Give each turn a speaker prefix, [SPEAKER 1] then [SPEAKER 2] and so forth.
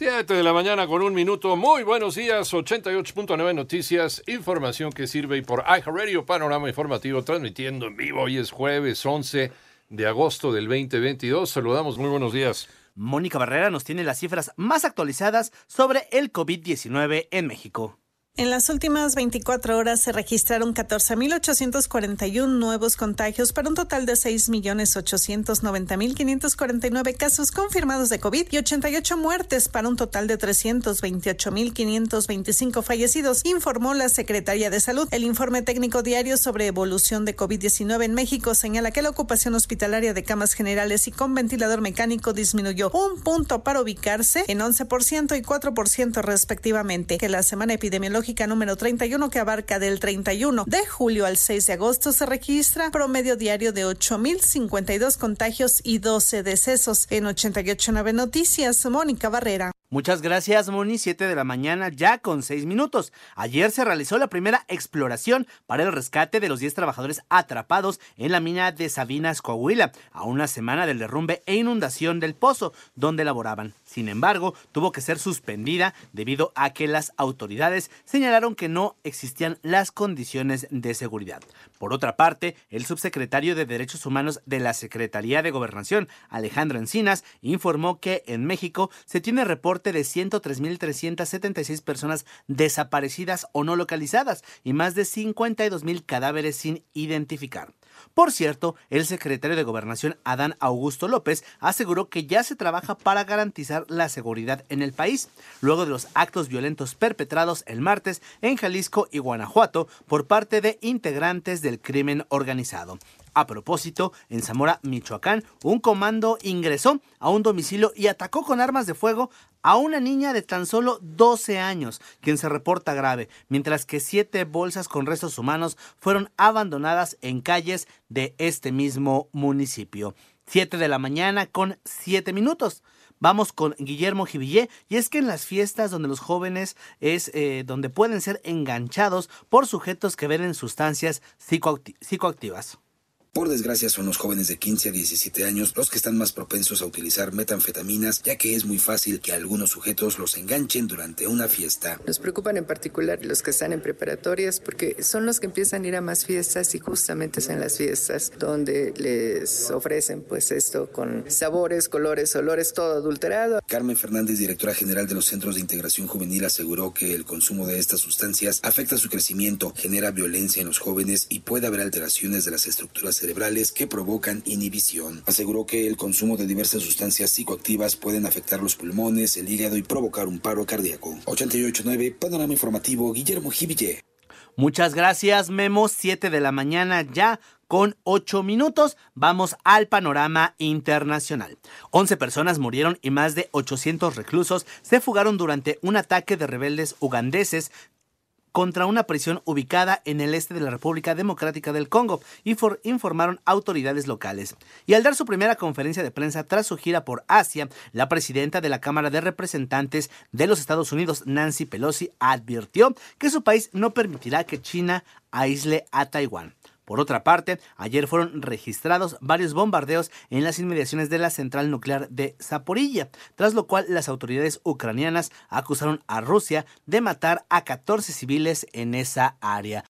[SPEAKER 1] 7 de la mañana con un minuto. Muy buenos días. 88.9 Noticias. Información que sirve y por iHeartRadio Panorama Informativo transmitiendo en vivo. Hoy es jueves 11 de agosto del 2022. Saludamos. Muy buenos días.
[SPEAKER 2] Mónica Barrera nos tiene las cifras más actualizadas sobre el COVID-19 en México.
[SPEAKER 3] En las últimas 24 horas se registraron 14.841 nuevos contagios para un total de 6.890.549 casos confirmados de COVID y 88 muertes para un total de 328.525 fallecidos, informó la Secretaría de Salud. El informe técnico diario sobre evolución de COVID-19 en México señala que la ocupación hospitalaria de camas generales y con ventilador mecánico disminuyó un punto para ubicarse en 11% y 4% respectivamente, que la semana epidemiológica número 31 que abarca del 31 de julio al 6 de agosto se registra promedio diario de 8.052 contagios y 12 decesos. En 889 Noticias, Mónica Barrera.
[SPEAKER 2] Muchas gracias, Moni. 7 de la mañana, ya con 6 minutos. Ayer se realizó la primera exploración para el rescate de los 10 trabajadores atrapados en la mina de Sabinas, Coahuila, a una semana del derrumbe e inundación del pozo donde laboraban. Sin embargo, tuvo que ser suspendida debido a que las autoridades señalaron que no existían las condiciones de seguridad. Por otra parte, el subsecretario de Derechos Humanos de la Secretaría de Gobernación, Alejandro Encinas, informó que en México se tiene reporte de 103.376 personas desaparecidas o no localizadas y más de 52.000 cadáveres sin identificar. Por cierto, el secretario de Gobernación, Adán Augusto López, aseguró que ya se trabaja para garantizar la seguridad en el país, luego de los actos violentos perpetrados el martes en Jalisco y Guanajuato por parte de integrantes del crimen organizado. A propósito, en Zamora, Michoacán, un comando ingresó a un domicilio y atacó con armas de fuego a una niña de tan solo 12 años, quien se reporta grave, mientras que siete bolsas con restos humanos fueron abandonadas en calles de este mismo municipio. 7 de la mañana con 7 minutos. Vamos con Guillermo Jivillé y es que en las fiestas donde los jóvenes es eh, donde pueden ser enganchados por sujetos que venden sustancias psicoactivas.
[SPEAKER 4] Por desgracia son los jóvenes de 15 a 17 años los que están más propensos a utilizar metanfetaminas, ya que es muy fácil que algunos sujetos los enganchen durante una fiesta.
[SPEAKER 5] Nos preocupan en particular los que están en preparatorias porque son los que empiezan a ir a más fiestas y justamente es en las fiestas donde les ofrecen pues esto con sabores, colores, olores, todo adulterado.
[SPEAKER 4] Carmen Fernández, directora general de los Centros de Integración Juvenil, aseguró que el consumo de estas sustancias afecta su crecimiento, genera violencia en los jóvenes y puede haber alteraciones de las estructuras cerebrales que provocan inhibición. Aseguró que el consumo de diversas sustancias psicoactivas pueden afectar los pulmones, el hígado y provocar un paro cardíaco. 889 Panorama Informativo Guillermo Jiville.
[SPEAKER 2] Muchas gracias, Memo. 7 de la mañana ya con 8 minutos. Vamos al panorama internacional. 11 personas murieron y más de 800 reclusos se fugaron durante un ataque de rebeldes ugandeses contra una prisión ubicada en el este de la República Democrática del Congo, informaron autoridades locales. Y al dar su primera conferencia de prensa tras su gira por Asia, la presidenta de la Cámara de Representantes de los Estados Unidos, Nancy Pelosi, advirtió que su país no permitirá que China aísle a Taiwán. Por otra parte, ayer fueron registrados varios bombardeos en las inmediaciones de la central nuclear de Zaporilla, tras lo cual las autoridades ucranianas acusaron a Rusia de matar a 14 civiles en esa área.